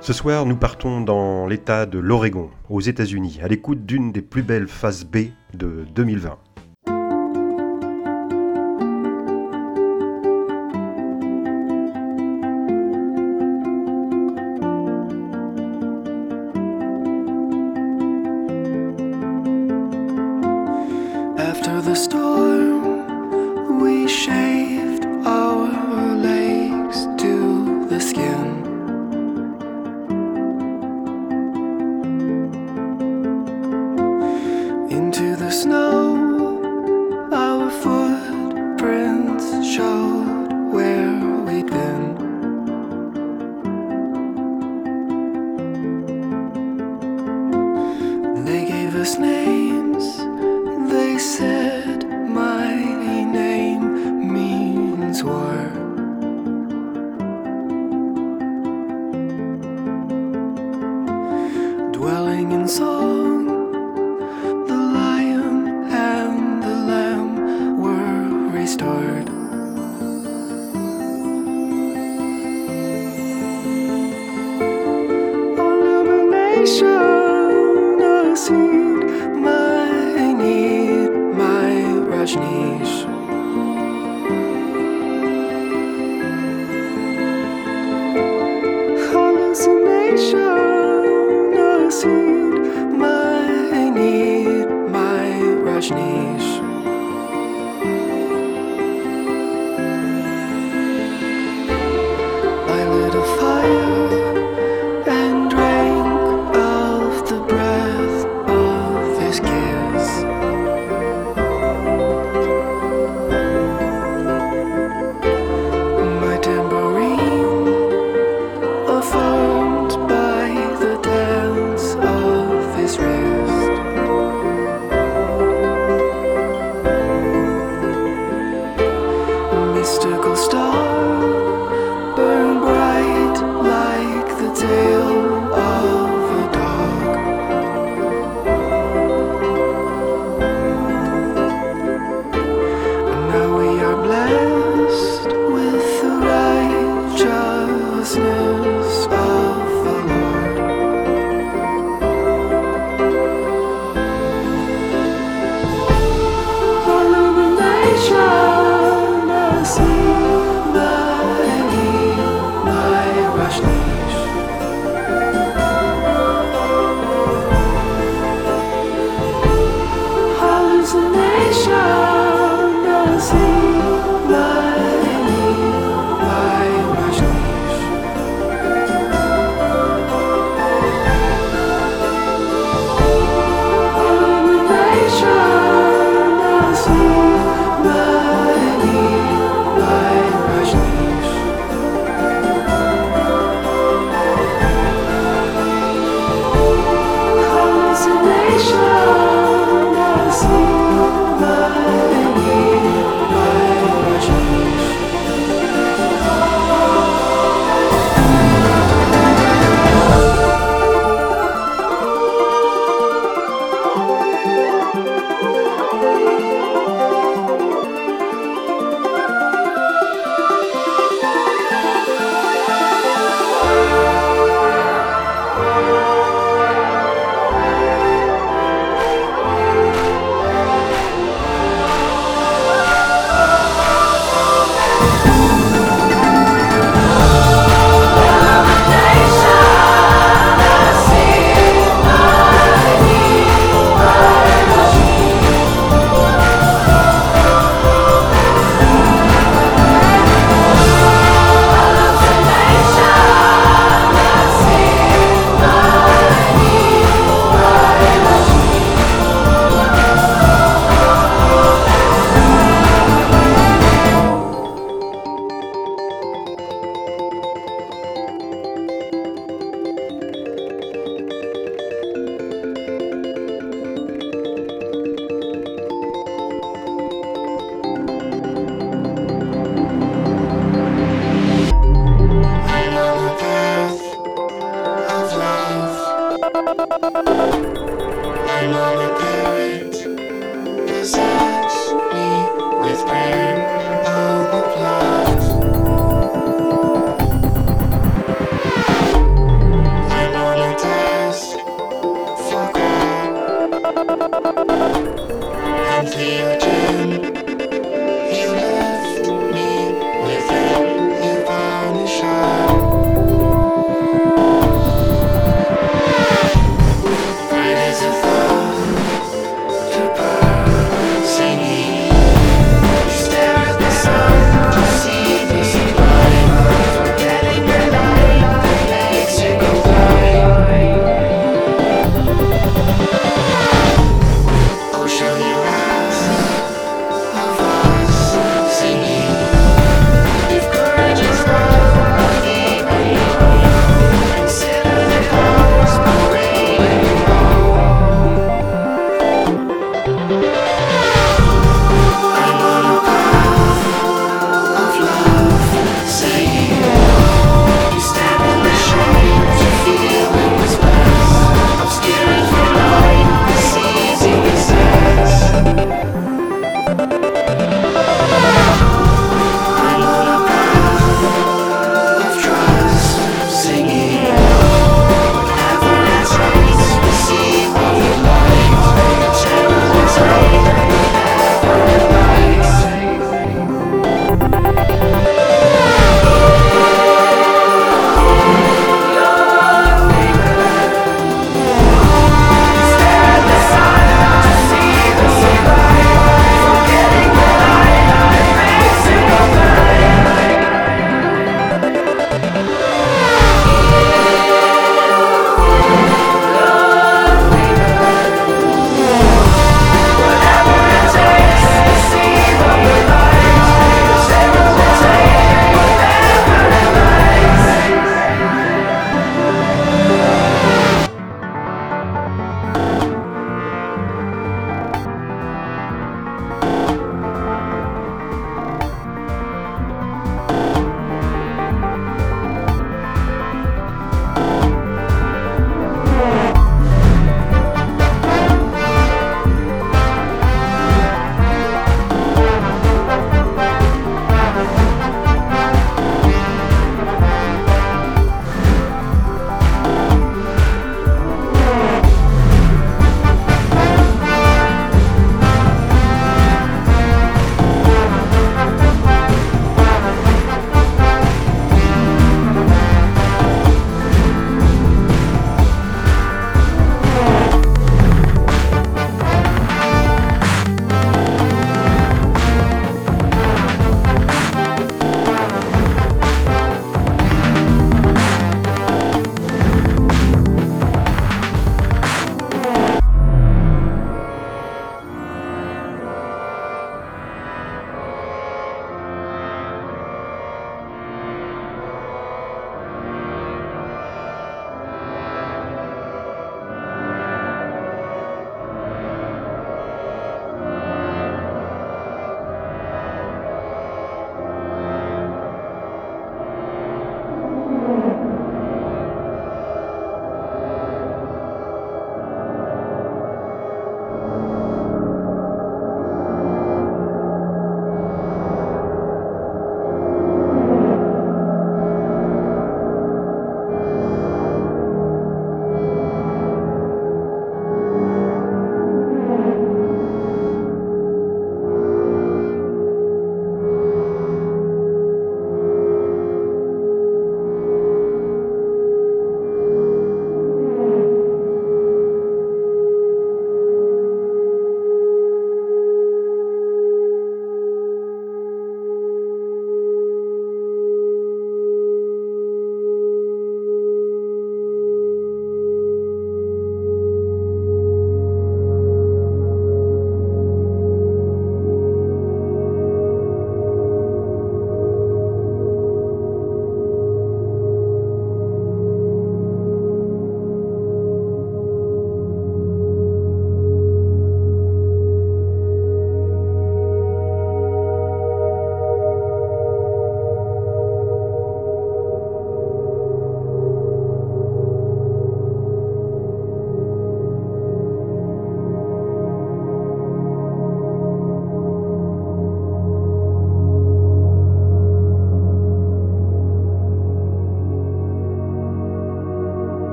Ce soir, nous partons dans l'État de l'Oregon, aux États-Unis, à l'écoute d'une des plus belles phases B de 2020. They my Rajneesh.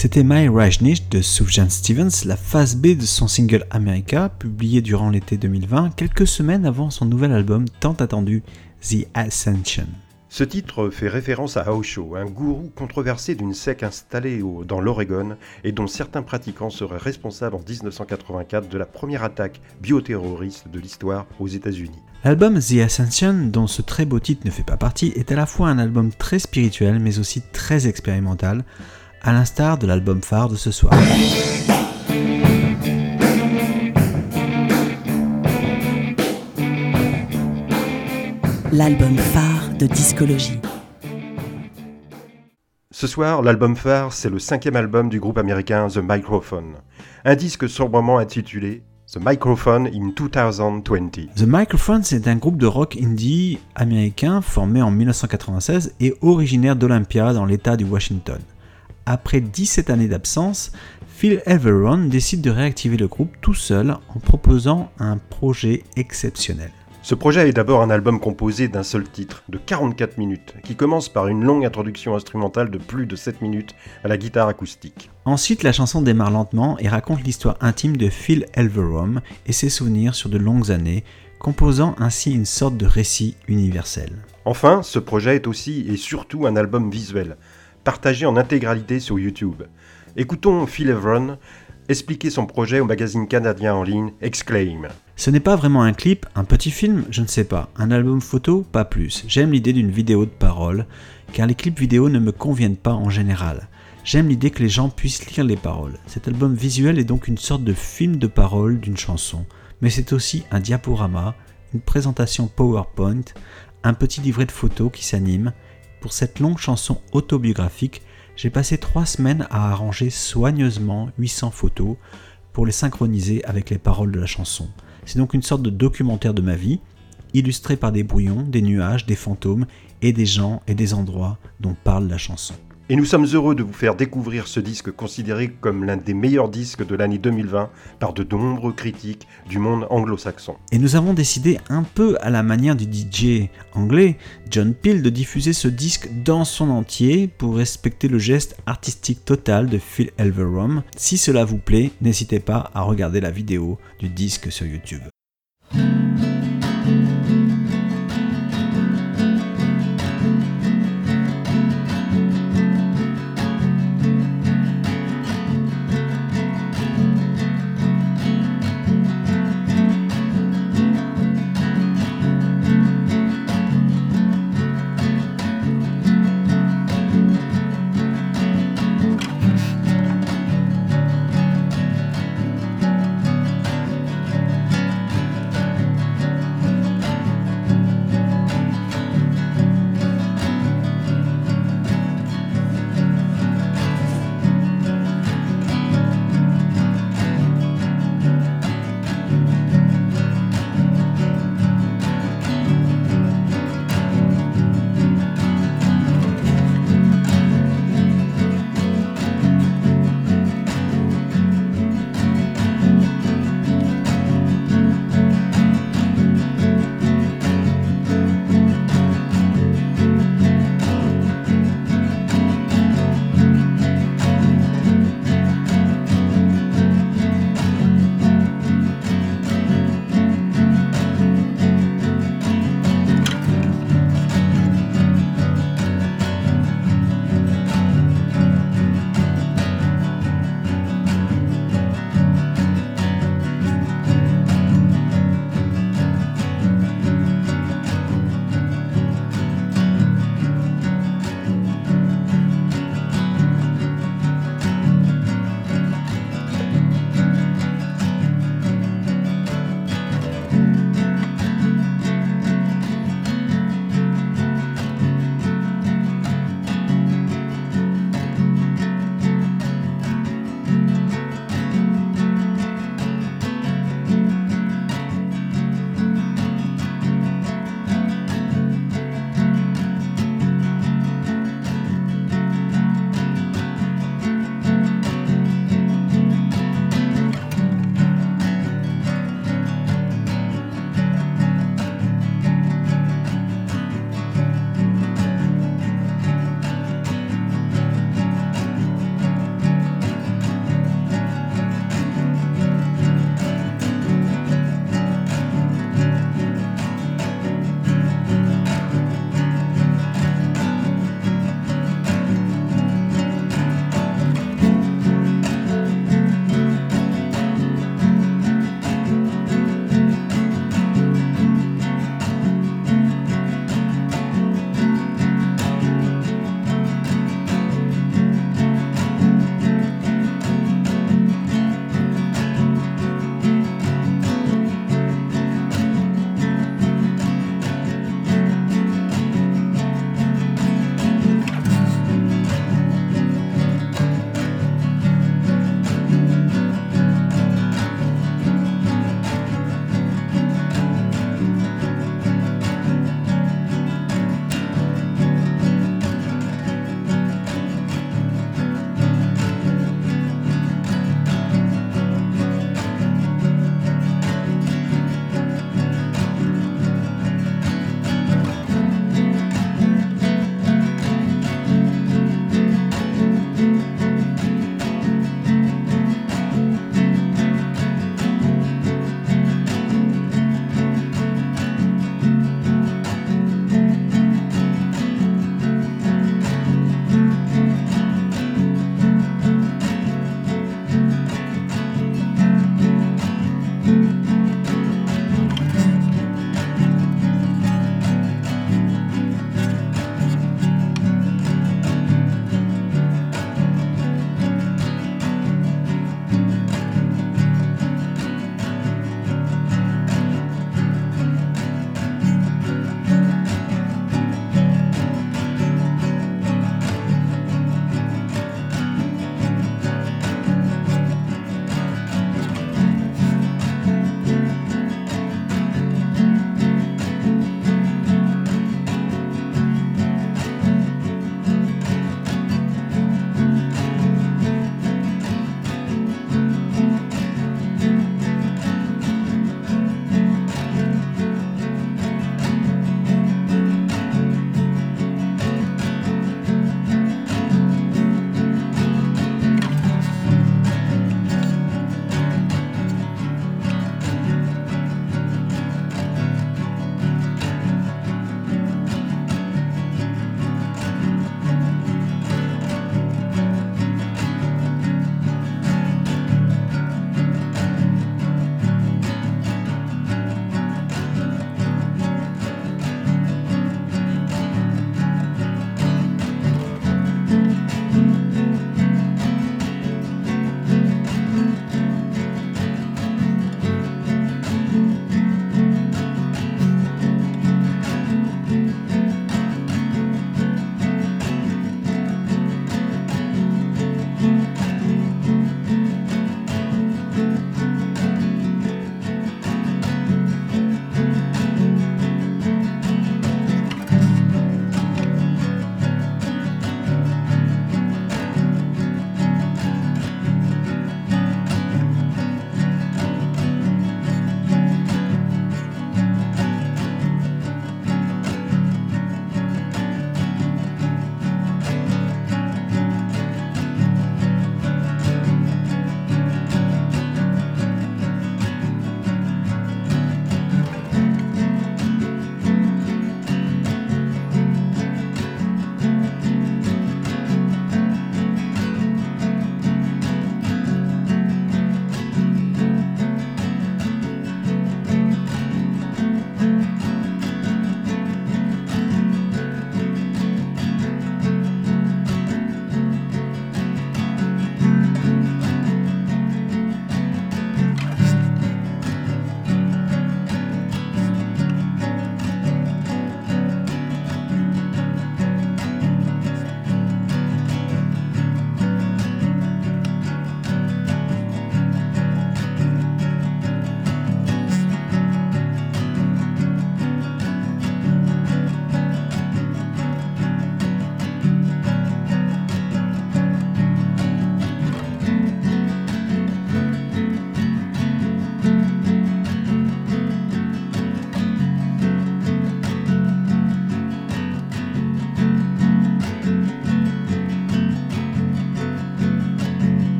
C'était My Rajnish de Sufjan Stevens, la phase B de son single America, publié durant l'été 2020, quelques semaines avant son nouvel album tant attendu The Ascension. Ce titre fait référence à Osho, un gourou controversé d'une secte installée au- dans l'Oregon et dont certains pratiquants seraient responsables en 1984 de la première attaque bioterroriste de l'histoire aux États-Unis. L'album The Ascension, dont ce très beau titre ne fait pas partie, est à la fois un album très spirituel mais aussi très expérimental, à l'instar de l'album phare de ce soir. L'album phare de discologie. Ce soir, l'album phare, c'est le cinquième album du groupe américain The Microphone, un disque sobrement intitulé The Microphone in 2020. The Microphones est un groupe de rock indie américain formé en 1996 et originaire d'Olympia dans l'état du Washington. Après 17 années d'absence, Phil Everon décide de réactiver le groupe tout seul en proposant un projet exceptionnel. Ce projet est d'abord un album composé d'un seul titre, de 44 minutes, qui commence par une longue introduction instrumentale de plus de 7 minutes à la guitare acoustique. Ensuite, la chanson démarre lentement et raconte l'histoire intime de Phil Elverum et ses souvenirs sur de longues années, composant ainsi une sorte de récit universel. Enfin, ce projet est aussi et surtout un album visuel, partagé en intégralité sur YouTube. Écoutons Phil Everon expliquer son projet au magazine canadien en ligne Exclaim. Ce n'est pas vraiment un clip, un petit film, je ne sais pas. Un album photo, pas plus. J'aime l'idée d'une vidéo de parole, car les clips vidéo ne me conviennent pas en général. J'aime l'idée que les gens puissent lire les paroles. Cet album visuel est donc une sorte de film de parole d'une chanson, mais c'est aussi un diaporama, une présentation PowerPoint, un petit livret de photos qui s'anime. Pour cette longue chanson autobiographique, j'ai passé trois semaines à arranger soigneusement 800 photos pour les synchroniser avec les paroles de la chanson. C'est donc une sorte de documentaire de ma vie, illustré par des brouillons, des nuages, des fantômes et des gens et des endroits dont parle la chanson. Et nous sommes heureux de vous faire découvrir ce disque considéré comme l'un des meilleurs disques de l'année 2020 par de nombreux critiques du monde anglo-saxon. Et nous avons décidé, un peu à la manière du DJ anglais John Peel, de diffuser ce disque dans son entier pour respecter le geste artistique total de Phil Elverum. Si cela vous plaît, n'hésitez pas à regarder la vidéo du disque sur YouTube.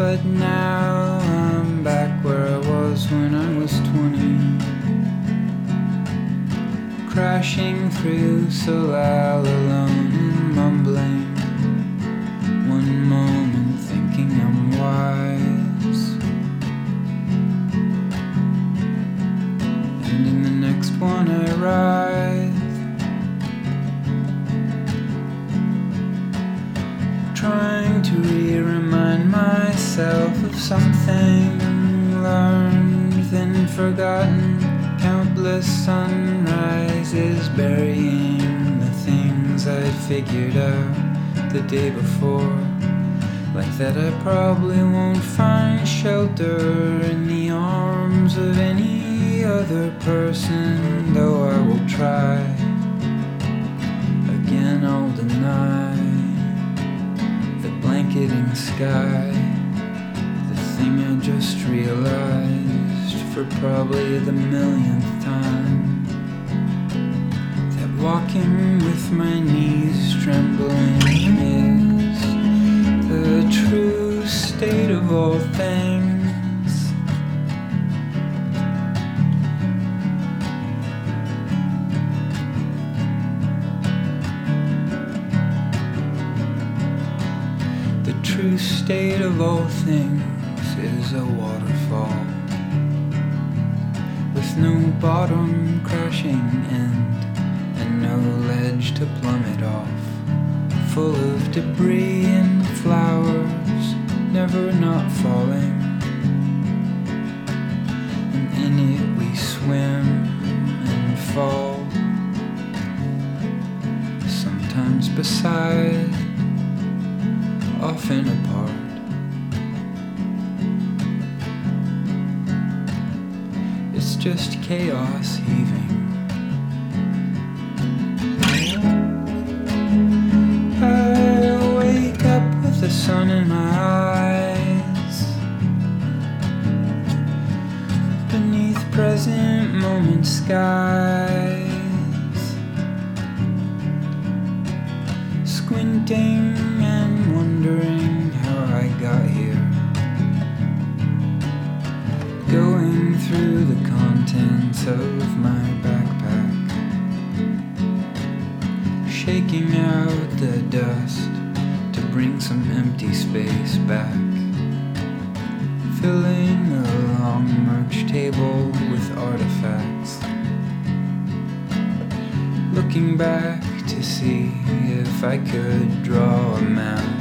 But now I'm back where I was when I was 20. Crashing through so loud, alone and mumbling. One moment thinking I'm wise. And in the next one I writhe. trying of something learned then forgotten. Countless sunrises burying the things I'd figured out the day before. Like that I probably won't find shelter in the arms of any other person though I will try again I'll deny the blanketing sky. I just realized for probably the millionth time. That walking with my knees trembling is the true state of all things. The true state of all things a waterfall with no bottom crashing end and no ledge to plummet off. Full of debris and flowers, never not falling. And in it we swim and fall. Sometimes beside often apart. Just chaos heaving. I wake up with the sun in my eyes. Beneath present moment skies. Squinting and wondering how I got here. Going through of my backpack. Shaking out the dust to bring some empty space back. Filling a long merch table with artifacts. Looking back to see if I could draw a map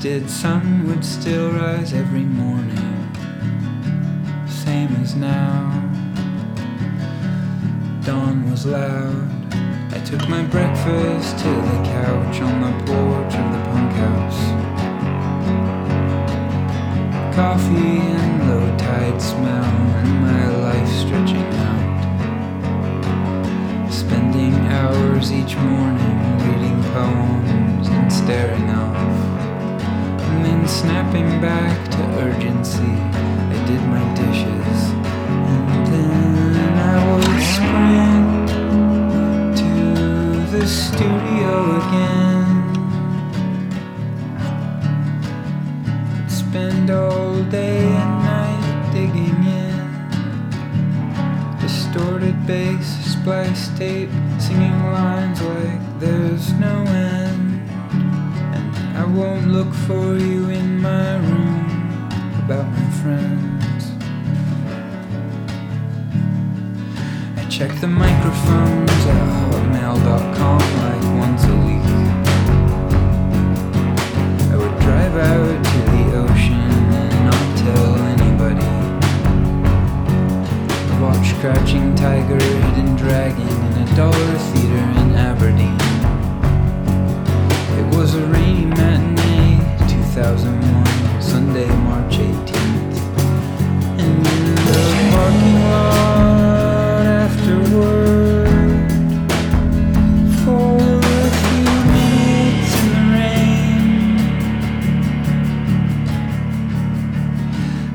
disinterested sun would still rise every morning, same as now. Dawn was loud. I took my breakfast to the couch on the porch of the punk house. Coffee and low tide smell, and my life stretching out. Spending hours each morning reading poems and staring off. Snapping back to urgency, I did my dishes. And then I would sprint to the studio again. Spend all day and night digging in. Distorted bass, spliced tape, singing lines like there's no end. Won't look for you in my room about my friends. I check the microphones at hotmail.com like once a week. I would drive out to the ocean and not tell anybody. Watch Crouching Tiger, Hidden Dragon in a dollar theater in Aberdeen. 2001, Sunday, March 18th. And in the parking lot afterward, for a few minutes in the rain,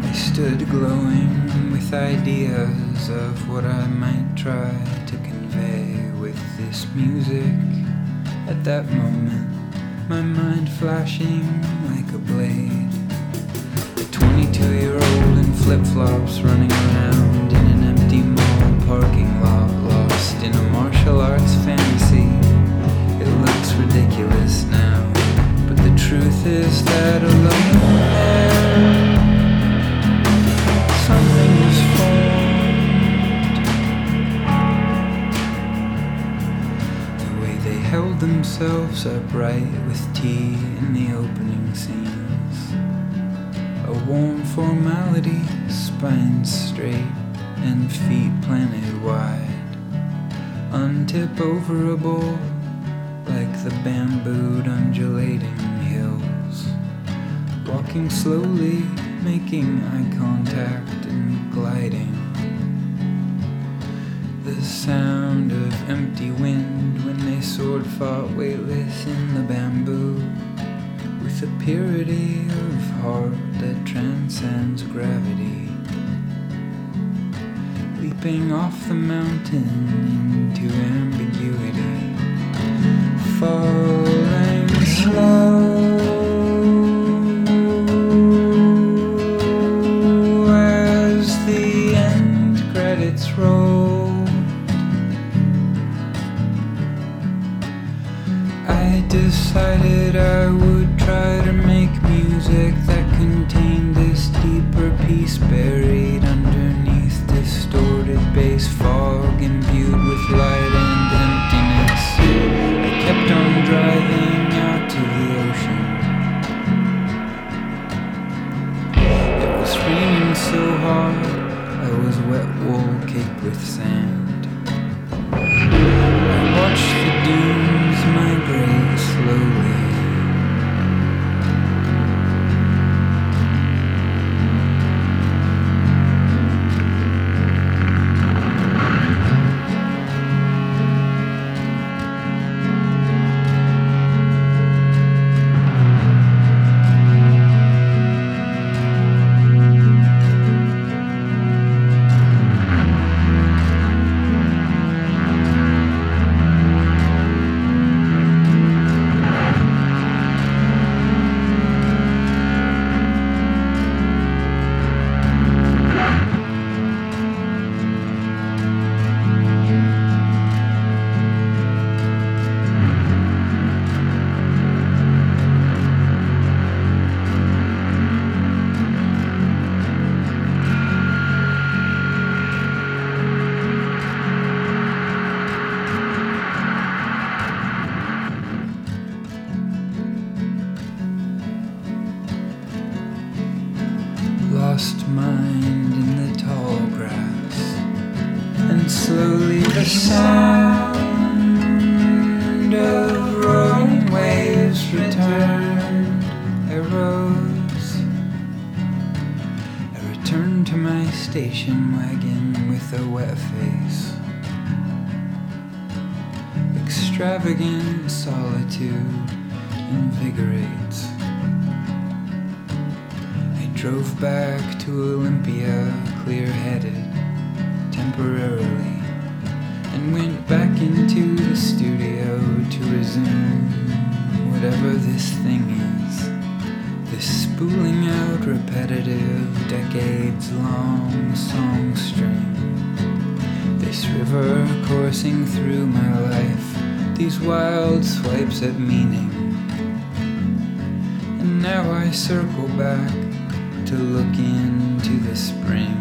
I stood glowing with ideas of what I might try to convey with this music. At that moment, my mind flashing blade. A 22 year old in flip flops running around in an empty mall parking lot, lost in a martial arts fantasy. It looks ridiculous now, but the truth is that alone there, something was formed. The way they held themselves upright with tea in the opening spines straight and feet planted wide. Untip overable like the bambooed undulating hills. Walking slowly, making eye contact and gliding. The sound of empty wind when they sword fought weightless in the bamboo. With a purity of heart that transcends gravity. Leaping off the mountain into ambiguity. Falling slow as the end credits roll. I decided I would try to make music that contained this deeper peace buried river coursing through my life, these wild swipes at meaning. And now I circle back to look into the spring.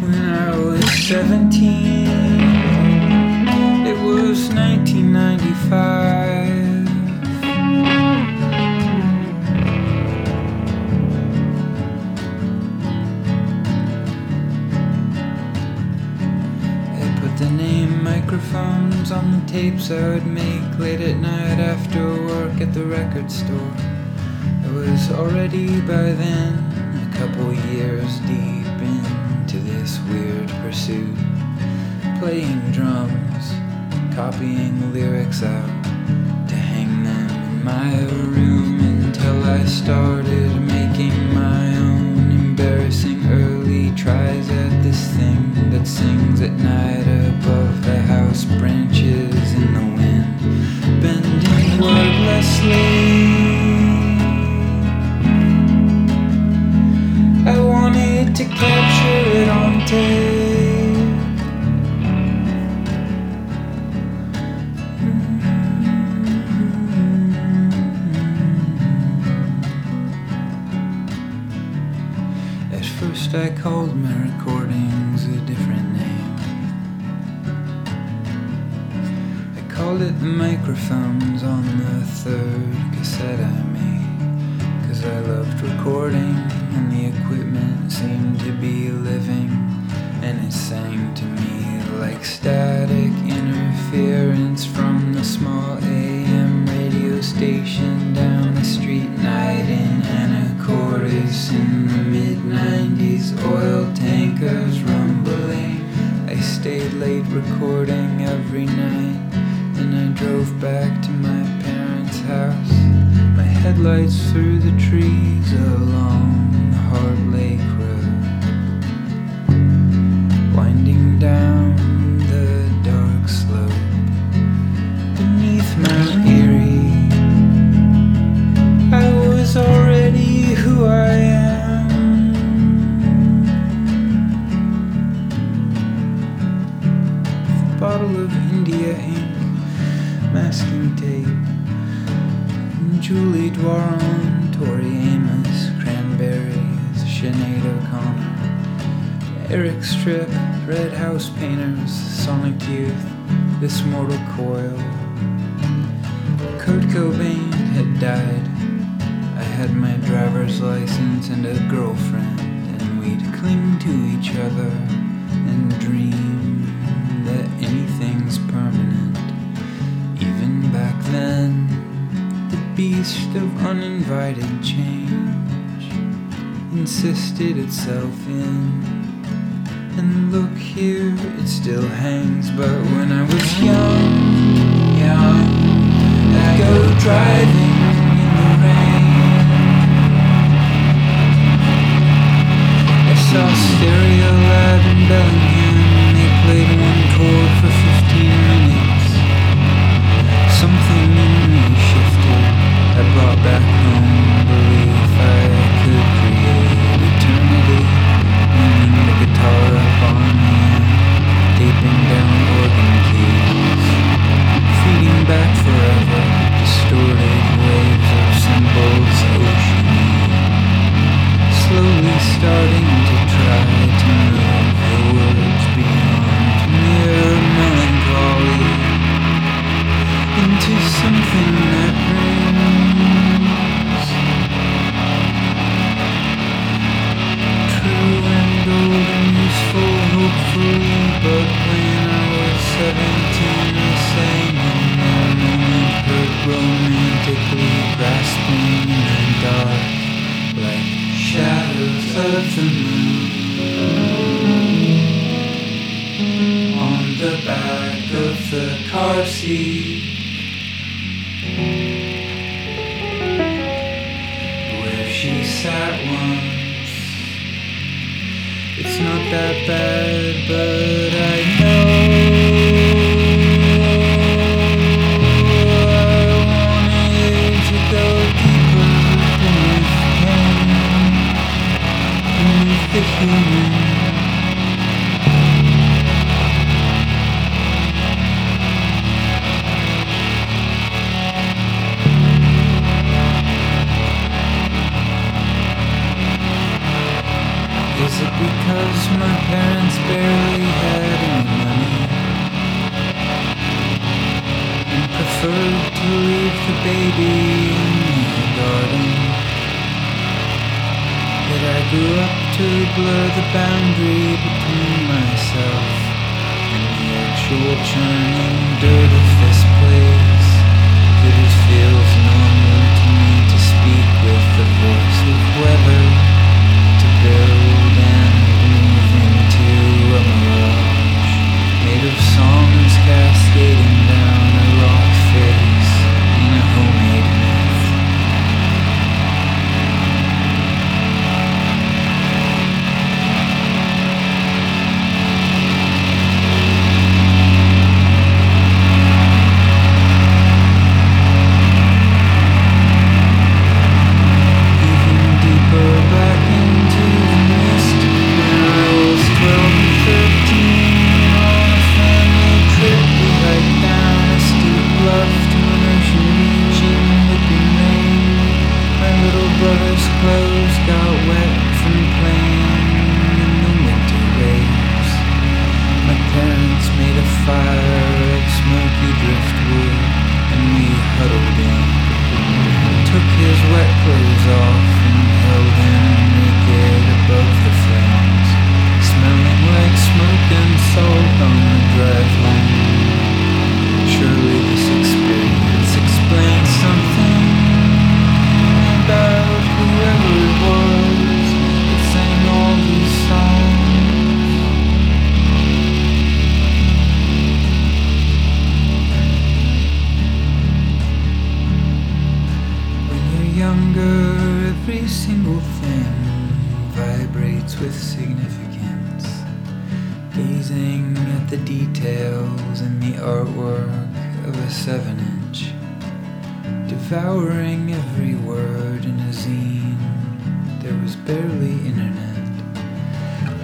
When I was 17, it was 1995. Microphones on the tapes I would make late at night after work at the record store. I was already by then a couple years deep into this weird pursuit, playing drums, copying lyrics out to hang them in my room until I started making my own embarrassing early tries at this thing that sings at night above the house branches in the wind, bending wordlessly. I wanted to capture it on tape. Called my recordings a different name. I called it the microphones on the third cassette I made. Cause I loved recording, and the equipment seemed to be living. And it sang to me like static recording every night. Then I drove back to my parents' house. My headlights through the trees along uninvited change insisted itself in. And look here, it still hangs. But when I was young, young, I'd go driving in the rain. I saw Stereo Lab in Bellingham. to a churning dirty Early internet.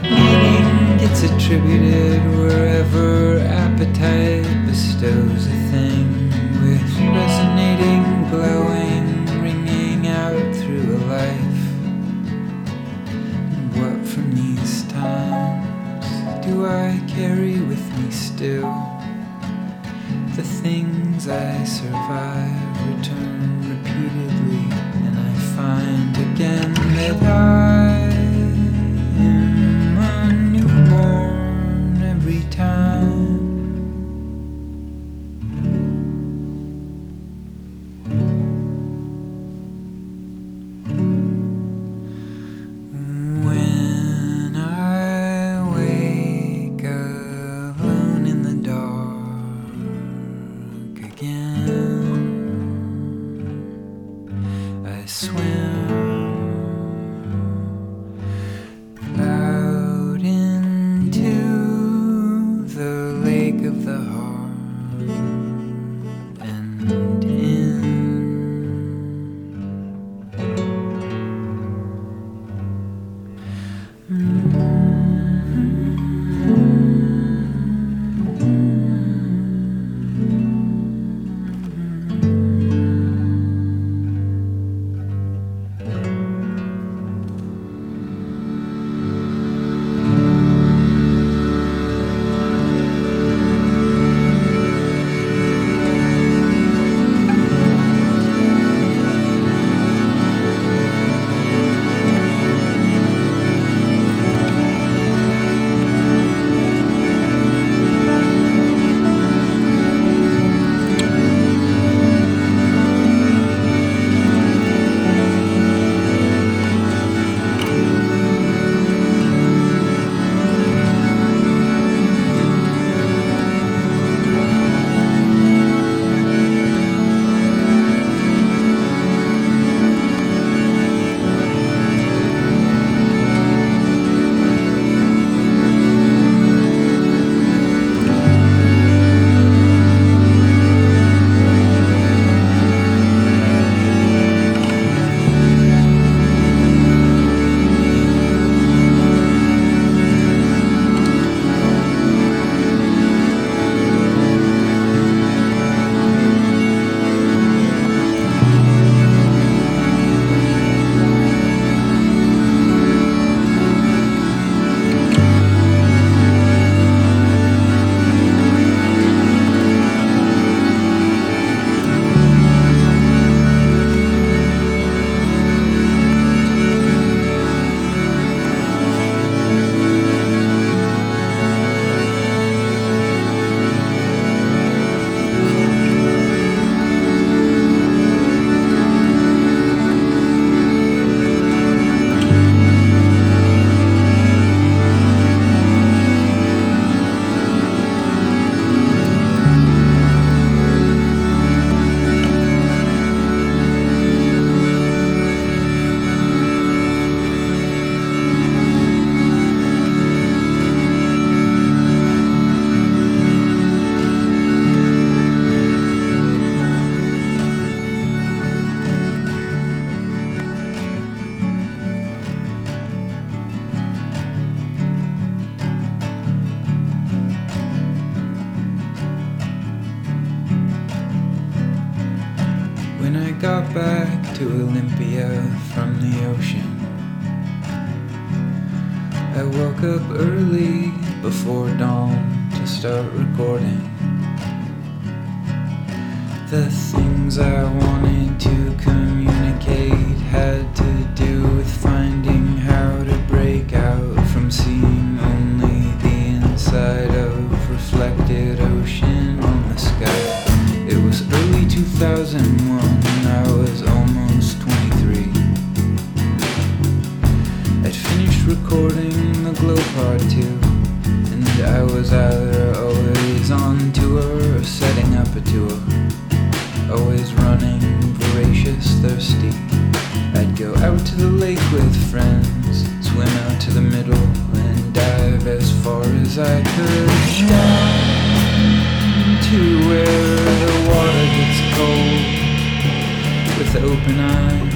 Meaning gets attributed wherever appetite bestows a thing with resonating, glowing, ringing out through a life. And what from these times do I carry with me still? The things I survive return repeatedly. Woke up early before dawn to start recording. The things I wanted to communicate had to do with finding how to break out from seeing only the inside of reflected ocean on the sky. It was early 2001 Part 2 and I was either always on tour or setting up a tour always running, voracious, thirsty. I'd go out to the lake with friends, swim out to the middle, and dive as far as I could down to where the water gets cold with open eyes.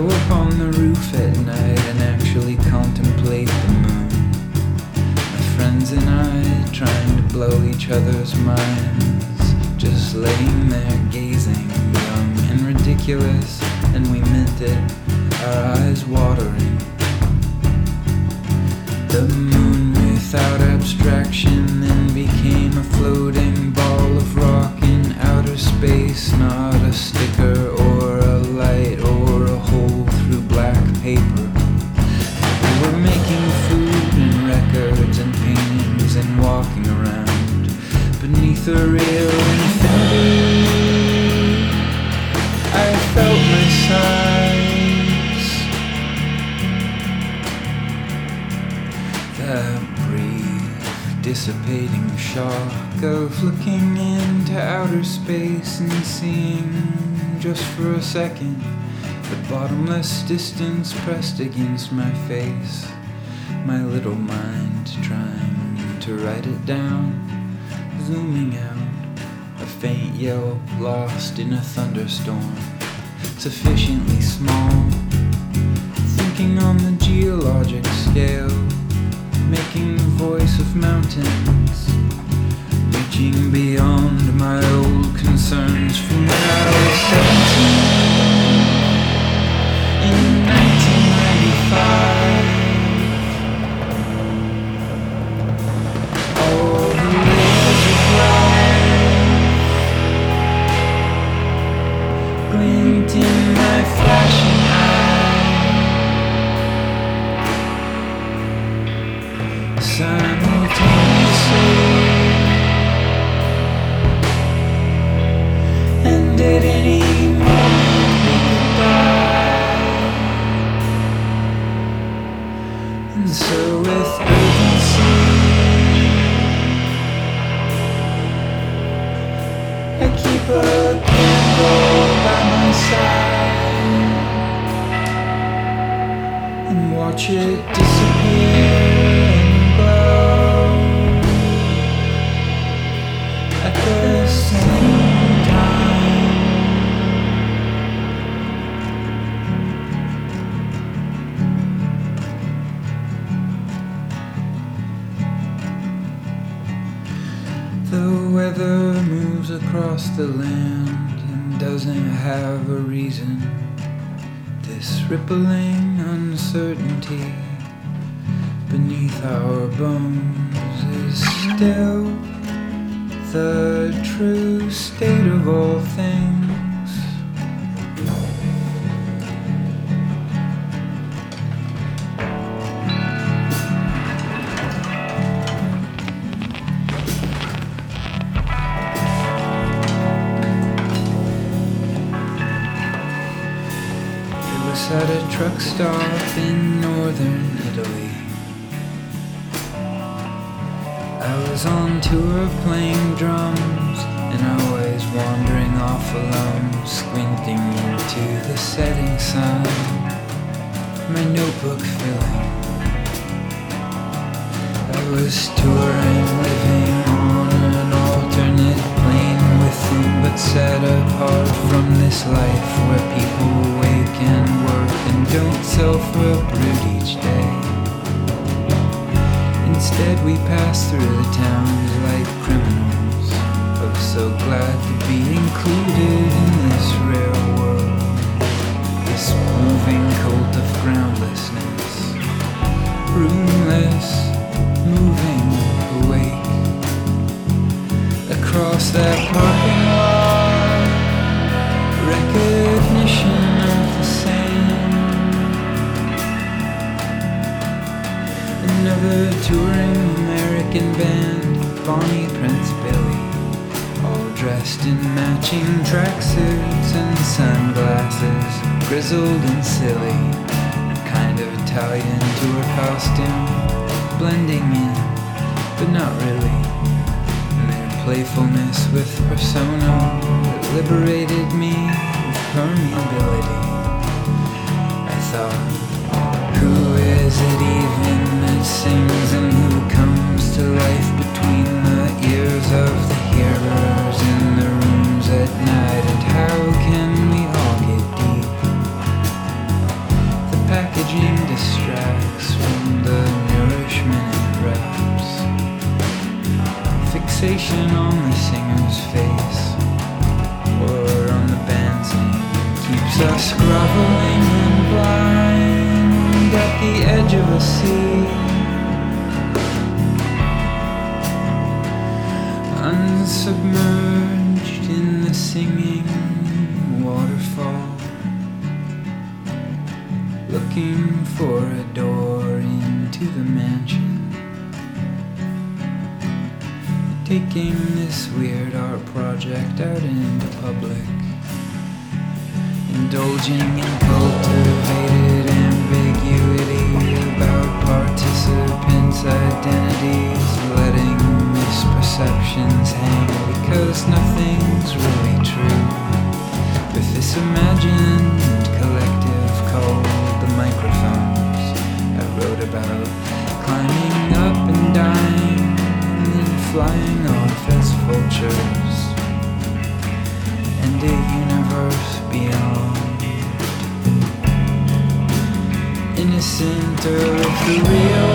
Go up on the roof at night and actually contemplate the moon My friends and I trying to blow each other's minds. Just laying there gazing, young and ridiculous, and we meant it, our eyes watering. The moon without abstraction then became a floating ball of rock in outer space, not brief, dissipating shock of looking into outer space and seeing just for a second the bottomless distance pressed against my face. My little mind trying to write it down, zooming out. A faint yelp lost in a thunderstorm, sufficiently small. Thinking on the geologic scale, making the voice of mountains. Reaching beyond my old concerns from when I was 17 across the land and doesn't have a reason. This rippling uncertainty beneath our bones is still the true state of all things. Truck stop in northern Italy. I was on tour playing drums and always wandering off alone, squinting into the setting sun. My notebook filling. I was touring, different but set apart from this life where people wake and work and don't self-uproot each day. Instead, we pass through the towns like criminals. I'm so glad to be included in this rare world, this moving cult of groundlessness, roomless, moving. Across that parking lot. Recognition of the same. Another touring American band, Bonnie Prince Billy, all dressed in matching tracksuits and sunglasses, grizzled and silly, kind of Italian to her costume, blending in, but not really. Playfulness with persona that liberated me with permeability. I thought, who is it even that sings and who comes to life between the ears of the hearers in the rooms at night? And how can we all get deep? The packaging distracts from the nourishment Fixation on the singer's face or on the band's name keeps us groveling and blind at the edge of a sea. Unsubmerged in the singing waterfall, looking for a door into the mansion. Taking this weird art project out into public indulging in cultivated ambiguity about participants' identities, letting misperceptions hang because nothing's really true. With this imagined collective called the microphones, I wrote about climbing up and dying flying off as vultures and a universe beyond. Innocent of the real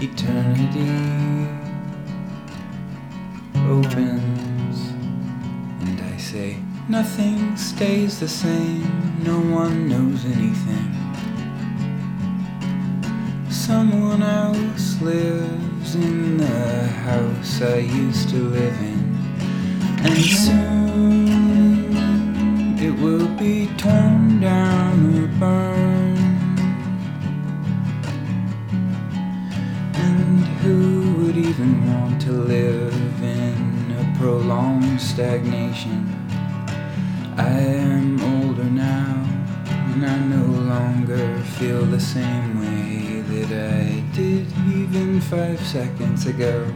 Eternity opens, and I say, Nothing stays the same, no one knows anything. Someone else lives in the house I used to live in. And soon it will be torn down or burned. Even want to live in a prolonged stagnation? I am older now, and I no longer feel the same way that I did even five seconds ago.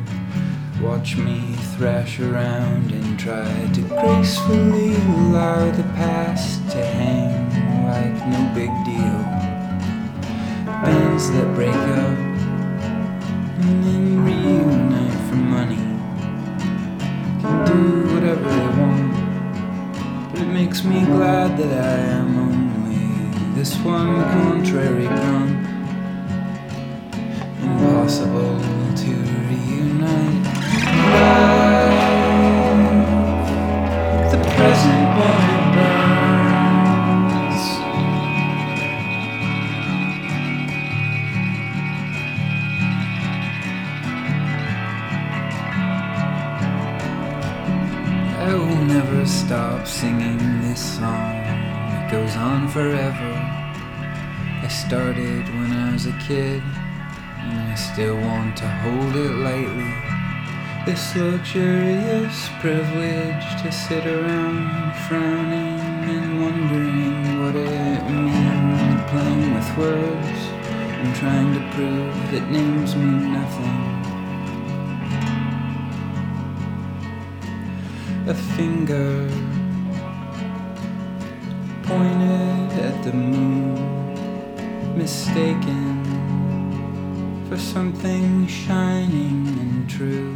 Watch me thrash around and try to gracefully allow the past to hang like no big deal. Bands that break up and then reunite do whatever I want. But it makes me glad that I am only this one contrary gun. Impossible to reunite. singing this song. It goes on forever. I started when I was a kid, and I still want to hold it lightly. This luxurious privilege to sit around frowning and wondering what it means, playing with words and trying to prove that names mean nothing. a finger pointed at the moon, mistaken for something shining and true.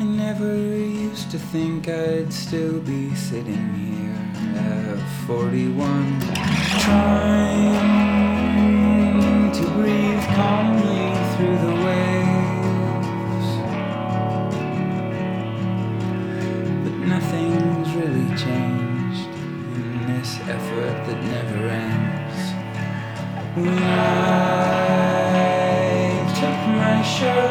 I never used to think I'd still be sitting here at 41, trying to breathe calmly through the I took my shirt.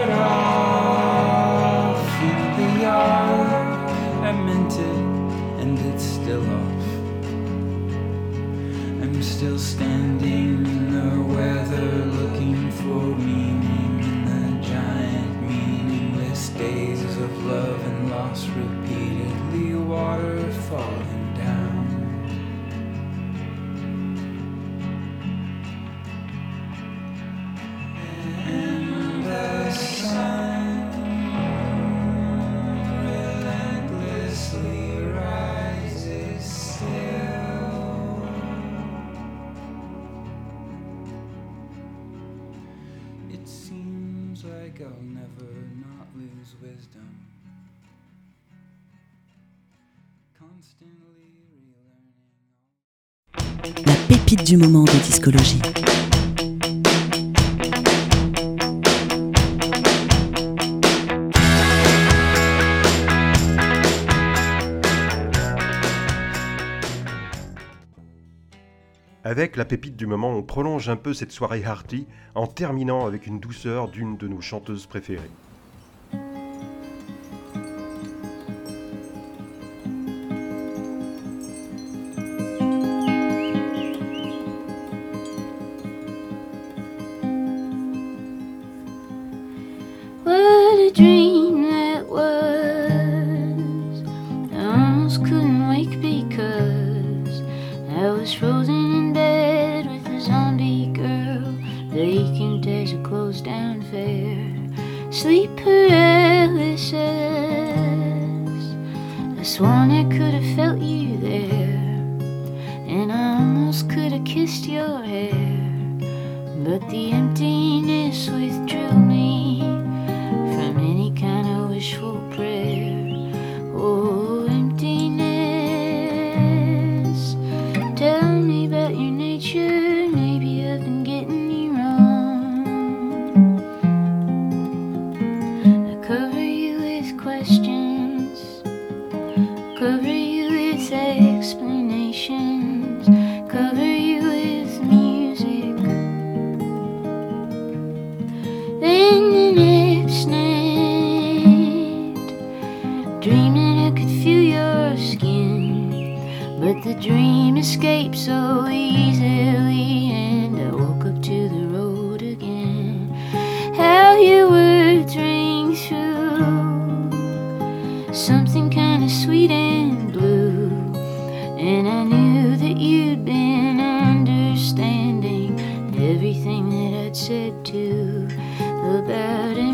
La pépite du moment de discologie. Avec la pépite du moment, on prolonge un peu cette soirée hearty en terminant avec une douceur d'une de nos chanteuses préférées. out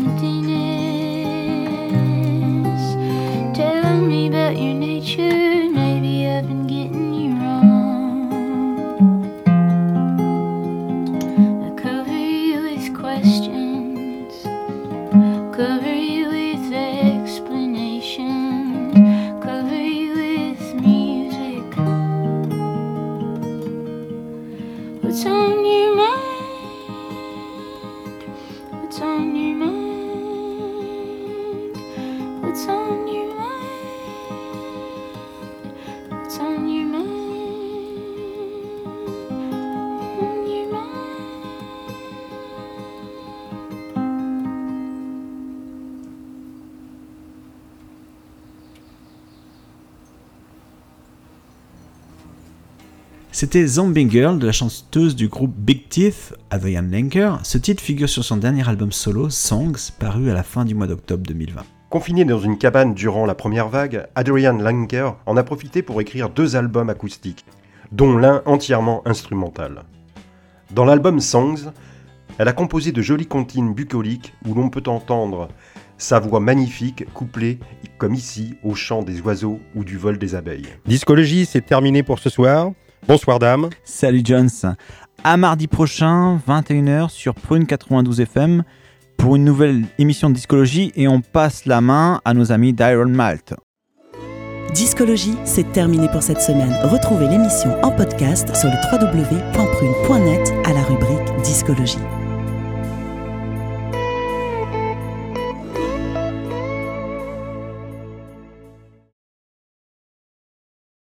C'était Zombie Girl de la chanteuse du groupe Big Teeth, Adrienne Lenker. Ce titre figure sur son dernier album solo, Songs, paru à la fin du mois d'octobre 2020. Confiné dans une cabane durant la première vague, Adrian Lanker en a profité pour écrire deux albums acoustiques, dont l'un entièrement instrumental. Dans l'album Songs, elle a composé de jolies comptines bucoliques où l'on peut entendre sa voix magnifique couplée, comme ici, au chant des oiseaux ou du vol des abeilles. Discologie, c'est terminé pour ce soir. Bonsoir dame. Salut Jones. À mardi prochain, 21h sur Prune 92 FM pour une nouvelle émission de discologie et on passe la main à nos amis d'Iron Malt. Discologie, c'est terminé pour cette semaine. Retrouvez l'émission en podcast sur le www.prune.net à la rubrique Discologie.